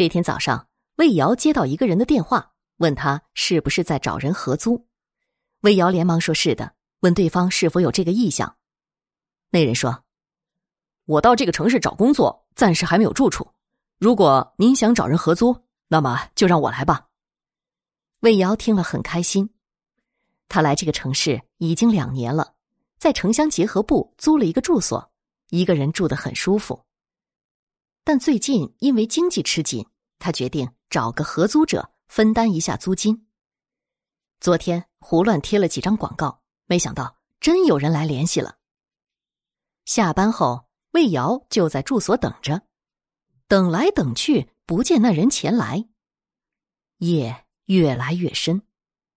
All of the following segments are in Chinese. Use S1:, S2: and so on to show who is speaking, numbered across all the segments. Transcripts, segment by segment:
S1: 这天早上，魏瑶接到一个人的电话，问他是不是在找人合租。魏瑶连忙说是的，问对方是否有这个意向。那人说：“
S2: 我到这个城市找工作，暂时还没有住处。如果您想找人合租，那么就让我来吧。”
S1: 魏瑶听了很开心。他来这个城市已经两年了，在城乡结合部租了一个住所，一个人住得很舒服。但最近因为经济吃紧，他决定找个合租者分担一下租金。昨天胡乱贴了几张广告，没想到真有人来联系了。下班后，魏瑶就在住所等着，等来等去不见那人前来。夜越来越深，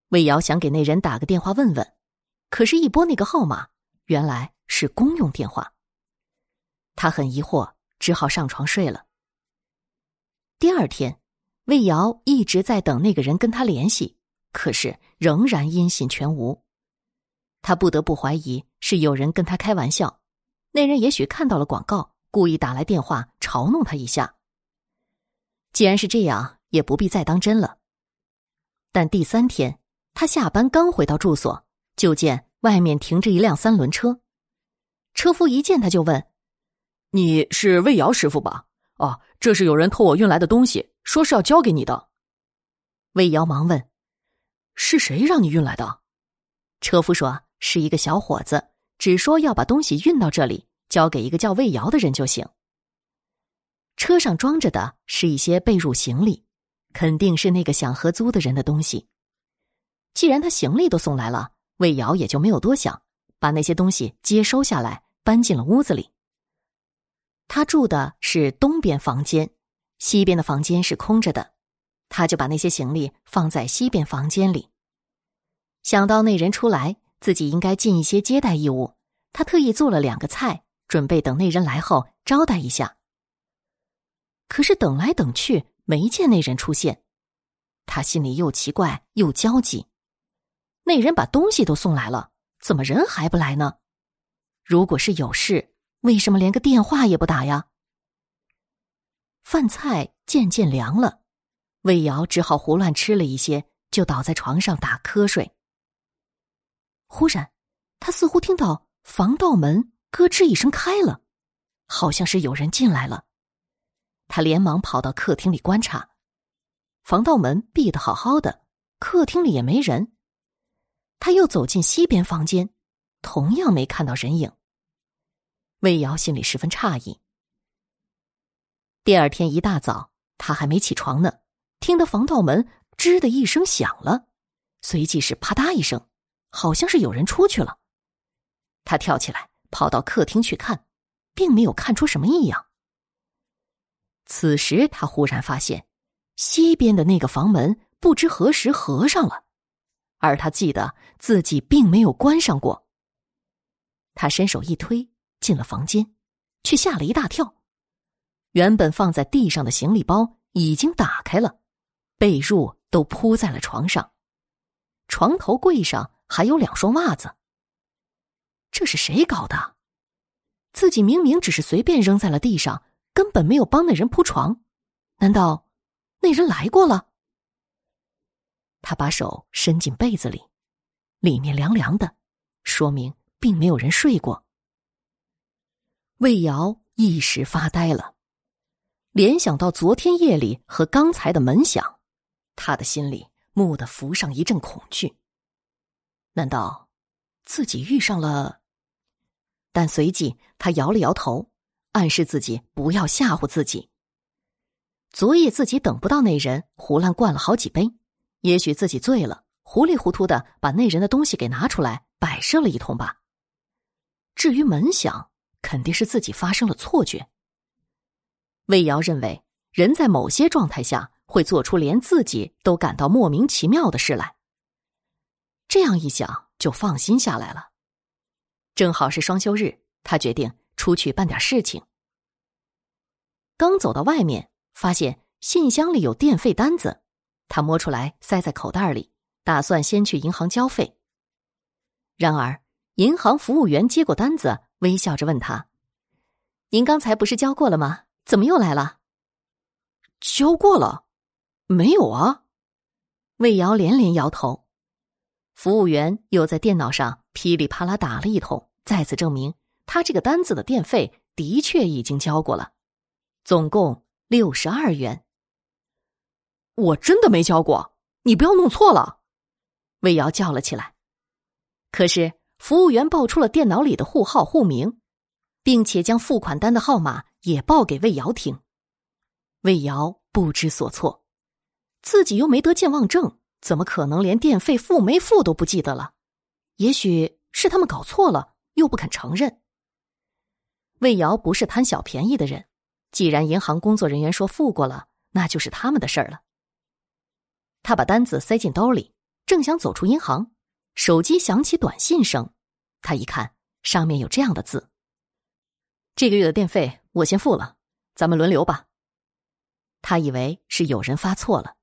S1: 魏瑶想给那人打个电话问问，可是，一拨那个号码，原来是公用电话。他很疑惑。只好上床睡了。第二天，魏瑶一直在等那个人跟他联系，可是仍然音信全无。他不得不怀疑是有人跟他开玩笑，那人也许看到了广告，故意打来电话嘲弄他一下。既然是这样，也不必再当真了。但第三天，他下班刚回到住所，就见外面停着一辆三轮车，车夫一见他就问。
S2: 你是魏瑶师傅吧？哦，这是有人托我运来的东西，说是要交给你的。
S1: 魏瑶忙问：“
S2: 是谁让你运来的？”
S1: 车夫说：“是一个小伙子，只说要把东西运到这里，交给一个叫魏瑶的人就行。”车上装着的是一些被褥行李，肯定是那个想合租的人的东西。既然他行李都送来了，魏瑶也就没有多想，把那些东西接收下来，搬进了屋子里。他住的是东边房间，西边的房间是空着的，他就把那些行李放在西边房间里。想到那人出来，自己应该尽一些接待义务，他特意做了两个菜，准备等那人来后招待一下。可是等来等去，没见那人出现，他心里又奇怪又焦急。那人把东西都送来了，怎么人还不来呢？如果是有事。为什么连个电话也不打呀？饭菜渐渐凉了，魏瑶只好胡乱吃了一些，就倒在床上打瞌睡。忽然，他似乎听到防盗门咯吱一声开了，好像是有人进来了。他连忙跑到客厅里观察，防盗门闭得好好的，客厅里也没人。他又走进西边房间，同样没看到人影。魏瑶心里十分诧异。第二天一大早，他还没起床呢，听得防盗门“吱”的一声响了，随即是“啪嗒”一声，好像是有人出去了。他跳起来跑到客厅去看，并没有看出什么异样。此时他忽然发现，西边的那个房门不知何时合上了，而他记得自己并没有关上过。他伸手一推。进了房间，却吓了一大跳。原本放在地上的行李包已经打开了，被褥都铺在了床上，床头柜上还有两双袜子。这是谁搞的？自己明明只是随便扔在了地上，根本没有帮那人铺床。难道那人来过了？他把手伸进被子里，里面凉凉的，说明并没有人睡过。魏瑶一时发呆了，联想到昨天夜里和刚才的门响，他的心里蓦地浮上一阵恐惧。难道自己遇上了？但随即他摇了摇头，暗示自己不要吓唬自己。昨夜自己等不到那人，胡乱灌了好几杯，也许自己醉了，糊里糊涂的把那人的东西给拿出来摆设了一通吧。至于门响。肯定是自己发生了错觉。魏瑶认为，人在某些状态下会做出连自己都感到莫名其妙的事来。这样一想，就放心下来了。正好是双休日，他决定出去办点事情。刚走到外面，发现信箱里有电费单子，他摸出来塞在口袋里，打算先去银行交费。然而，银行服务员接过单子。微笑着问他：“您刚才不是交过了吗？怎么又来了？”“
S2: 交过了？没有啊。
S1: 魏瑶连连摇头。服务员又在电脑上噼里啪啦打了一通，再次证明他这个单子的电费的确已经交过了，总共六十二元。
S2: 我真的没交过，你不要弄错了。
S1: 魏瑶叫了起来。可是服务员报出了电脑里的户号、户名，并且将付款单的号码也报给魏瑶听。魏瑶不知所措，自己又没得健忘症。怎么可能连电费付没付都不记得了？也许是他们搞错了，又不肯承认。魏瑶不是贪小便宜的人，既然银行工作人员说付过了，那就是他们的事儿了。他把单子塞进兜里，正想走出银行，手机响起短信声。他一看，上面有这样的字：“
S2: 这个月的电费我先付了，咱们轮流吧。”
S1: 他以为是有人发错了。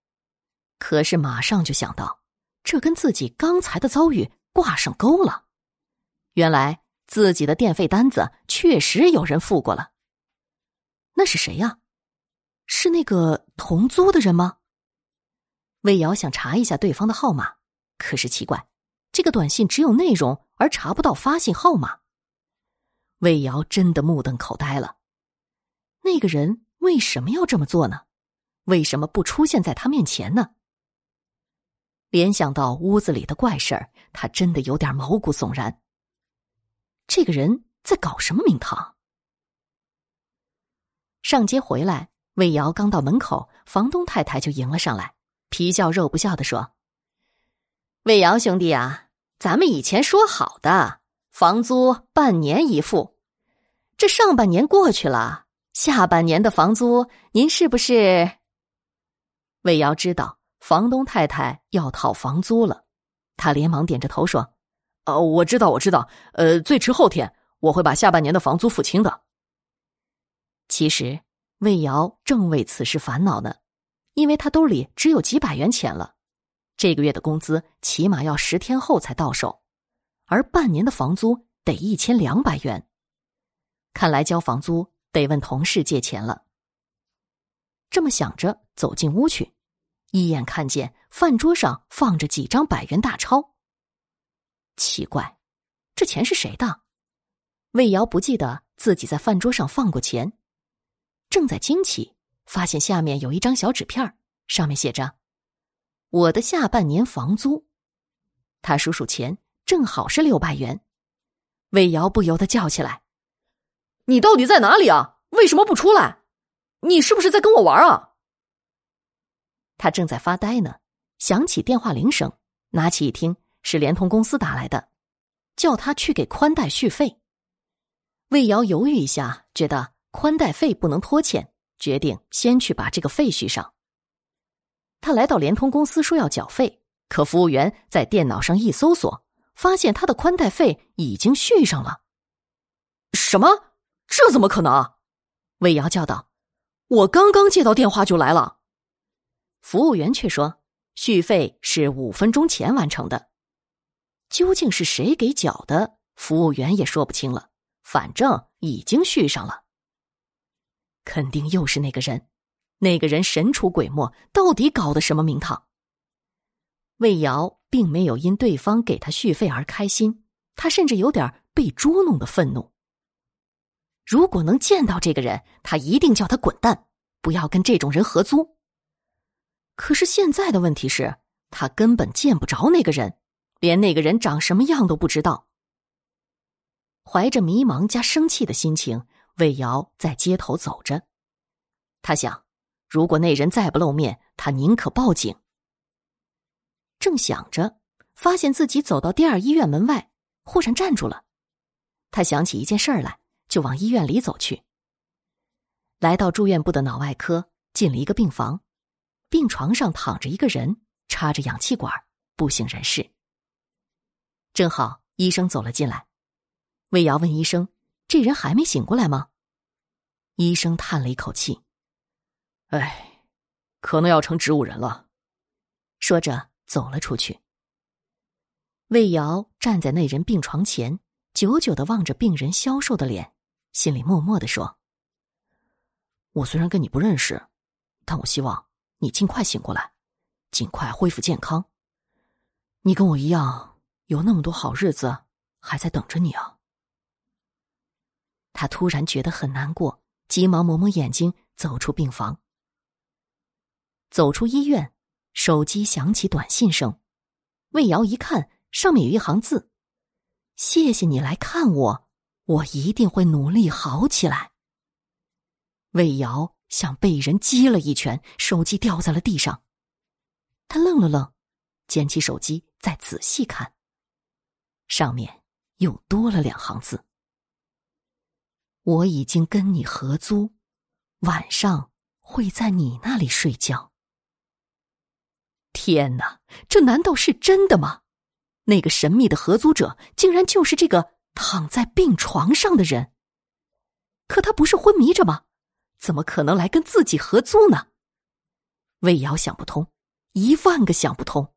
S1: 可是马上就想到，这跟自己刚才的遭遇挂上钩了。原来自己的电费单子确实有人付过了。那是谁呀？是那个同租的人吗？魏瑶想查一下对方的号码，可是奇怪，这个短信只有内容，而查不到发信号码。魏瑶真的目瞪口呆了。那个人为什么要这么做呢？为什么不出现在他面前呢？联想到屋子里的怪事儿，他真的有点毛骨悚然。这个人在搞什么名堂？上街回来，魏瑶刚到门口，房东太太就迎了上来，皮笑肉不笑的说：“魏瑶兄弟啊，咱们以前说好的房租半年一付，这上半年过去了，下半年的房租您是不是？”魏瑶知道。房东太太要讨房租了，他连忙点着头说：“
S2: 哦，我知道，我知道。呃，最迟后天我会把下半年的房租付清的。”
S1: 其实魏瑶正为此事烦恼呢，因为他兜里只有几百元钱了，这个月的工资起码要十天后才到手，而半年的房租得一千两百元，看来交房租得问同事借钱了。这么想着，走进屋去。一眼看见饭桌上放着几张百元大钞。奇怪，这钱是谁的？魏瑶不记得自己在饭桌上放过钱，正在惊奇，发现下面有一张小纸片，上面写着：“我的下半年房租。”他数数钱，正好是六百元。魏瑶不由得叫起来：“
S2: 你到底在哪里啊？为什么不出来？你是不是在跟我玩啊？”
S1: 他正在发呆呢，响起电话铃声，拿起一听，是联通公司打来的，叫他去给宽带续费。魏瑶犹豫一下，觉得宽带费不能拖欠，决定先去把这个费续上。他来到联通公司说要缴费，可服务员在电脑上一搜索，发现他的宽带费已经续上了。
S2: 什么？这怎么可能？
S1: 魏瑶叫道：“
S2: 我刚刚接到电话就来了。”
S1: 服务员却说：“续费是五分钟前完成的，究竟是谁给缴的？服务员也说不清了。反正已经续上了，肯定又是那个人。那个人神出鬼没，到底搞的什么名堂？”魏瑶并没有因对方给他续费而开心，他甚至有点被捉弄的愤怒。如果能见到这个人，他一定叫他滚蛋，不要跟这种人合租。可是现在的问题是，他根本见不着那个人，连那个人长什么样都不知道。怀着迷茫加生气的心情，魏瑶在街头走着。他想，如果那人再不露面，他宁可报警。正想着，发现自己走到第二医院门外，忽然站住了。他想起一件事儿来，就往医院里走去。来到住院部的脑外科，进了一个病房。病床上躺着一个人，插着氧气管，不省人事。正好医生走了进来，魏瑶问医生：“这人还没醒过来吗？”医生叹了一口气：“
S2: 哎，可能要成植物人了。”
S1: 说着走了出去。魏瑶站在那人病床前，久久的望着病人消瘦的脸，心里默默的说：“
S2: 我虽然跟你不认识。”但我希望你尽快醒过来，尽快恢复健康。你跟我一样，有那么多好日子还在等着你啊！
S1: 他突然觉得很难过，急忙抹抹眼睛，走出病房。走出医院，手机响起短信声。魏瑶一看，上面有一行字：“谢谢你来看我，我一定会努力好起来。”魏瑶像被人击了一拳，手机掉在了地上。他愣了愣，捡起手机。再仔细看，上面又多了两行字：“我已经跟你合租，晚上会在你那里睡觉。”天哪，这难道是真的吗？那个神秘的合租者竟然就是这个躺在病床上的人。可他不是昏迷着吗？怎么可能来跟自己合租呢？魏瑶想不通，一万个想不通。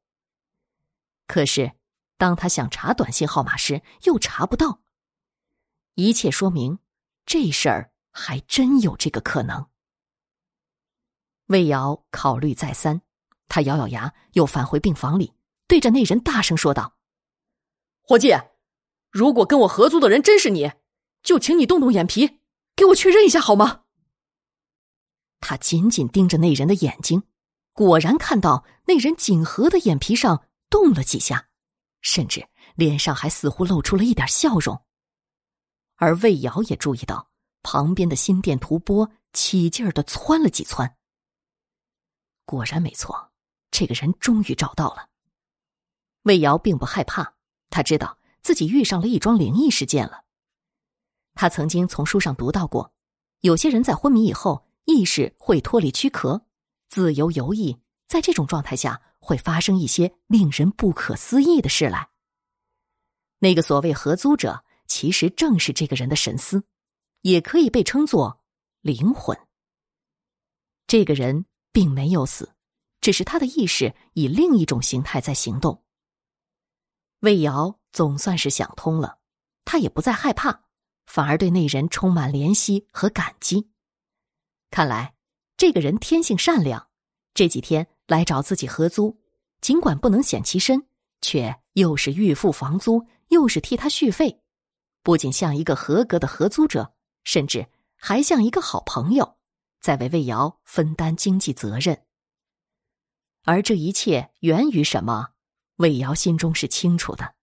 S1: 可是，当他想查短信号码时，又查不到。一切说明，这事儿还真有这个可能。魏瑶考虑再三，他咬咬牙，又返回病房里，对着那人大声说道：“
S2: 伙计，如果跟我合租的人真是你，就请你动动眼皮，给我确认一下好吗？”
S1: 他紧紧盯着那人的眼睛，果然看到那人紧合的眼皮上。动了几下，甚至脸上还似乎露出了一点笑容。而魏瑶也注意到旁边的心电图波起劲儿的窜了几窜。果然没错，这个人终于找到了。魏瑶并不害怕，他知道自己遇上了一桩灵异事件了。他曾经从书上读到过，有些人在昏迷以后，意识会脱离躯壳，自由游弋，在这种状态下。会发生一些令人不可思议的事来。那个所谓合租者，其实正是这个人的神思，也可以被称作灵魂。这个人并没有死，只是他的意识以另一种形态在行动。魏瑶总算是想通了，他也不再害怕，反而对那人充满怜惜和感激。看来这个人天性善良，这几天。来找自己合租，尽管不能显其身，却又是预付房租，又是替他续费，不仅像一个合格的合租者，甚至还像一个好朋友，在为魏瑶分担经济责任。而这一切源于什么？魏瑶心中是清楚的。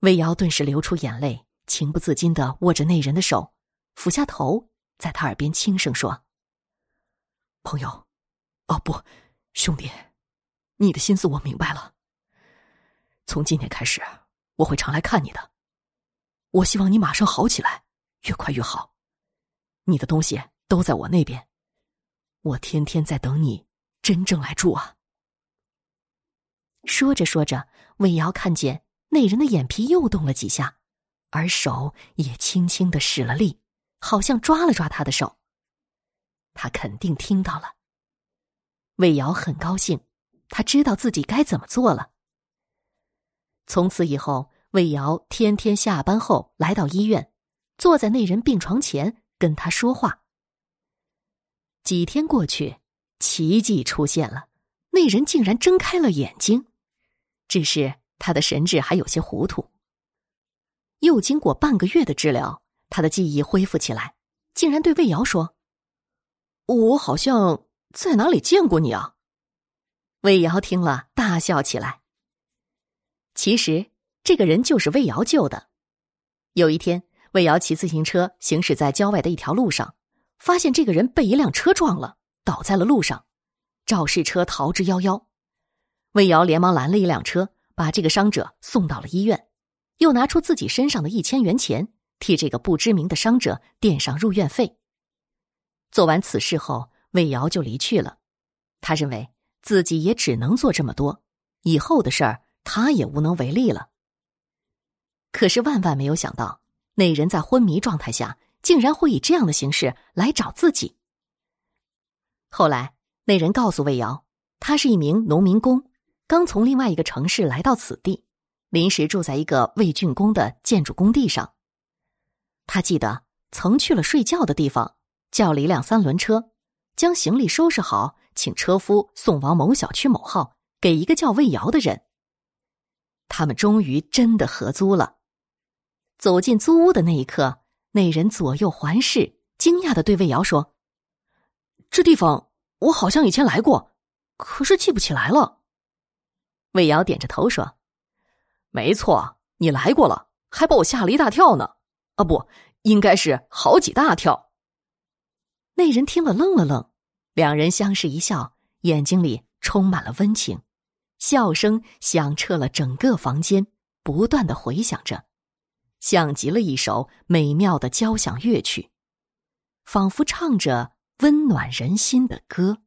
S1: 魏瑶顿时流出眼泪，情不自禁的握着那人的手，俯下头，在他耳边轻声说：“
S2: 朋友。”哦不，兄弟，你的心思我明白了。从今天开始，我会常来看你的。我希望你马上好起来，越快越好。你的东西都在我那边，我天天在等你真正来住啊。
S1: 说着说着，魏瑶看见那人的眼皮又动了几下，而手也轻轻的使了力，好像抓了抓他的手。他肯定听到了。魏瑶很高兴，他知道自己该怎么做了。从此以后，魏瑶天天下班后来到医院，坐在那人病床前跟他说话。几天过去，奇迹出现了，那人竟然睁开了眼睛，只是他的神智还有些糊涂。又经过半个月的治疗，他的记忆恢复起来，竟然对魏瑶说：“
S2: 我好像……”在哪里见过你啊？
S1: 魏瑶听了，大笑起来。其实这个人就是魏瑶救的。有一天，魏瑶骑自行车行驶在郊外的一条路上，发现这个人被一辆车撞了，倒在了路上，肇事车逃之夭夭。魏瑶连忙拦了一辆车，把这个伤者送到了医院，又拿出自己身上的一千元钱，替这个不知名的伤者垫上入院费。做完此事后。魏瑶就离去了，他认为自己也只能做这么多，以后的事儿他也无能为力了。可是万万没有想到，那人在昏迷状态下，竟然会以这样的形式来找自己。后来，那人告诉魏瑶，他是一名农民工，刚从另外一个城市来到此地，临时住在一个未竣工的建筑工地上。他记得曾去了睡觉的地方，叫了一辆三轮车。将行李收拾好，请车夫送往某小区某号，给一个叫魏瑶的人。他们终于真的合租了。走进租屋的那一刻，那人左右环视，惊讶的对魏瑶说：“
S2: 这地方我好像以前来过，可是记不起来了。”
S1: 魏瑶点着头说：“
S2: 没错，你来过了，还把我吓了一大跳呢。啊，不，应该是好几大跳。”
S1: 那人听了愣了愣，两人相视一笑，眼睛里充满了温情，笑声响彻了整个房间，不断的回响着，像极了一首美妙的交响乐曲，仿佛唱着温暖人心的歌。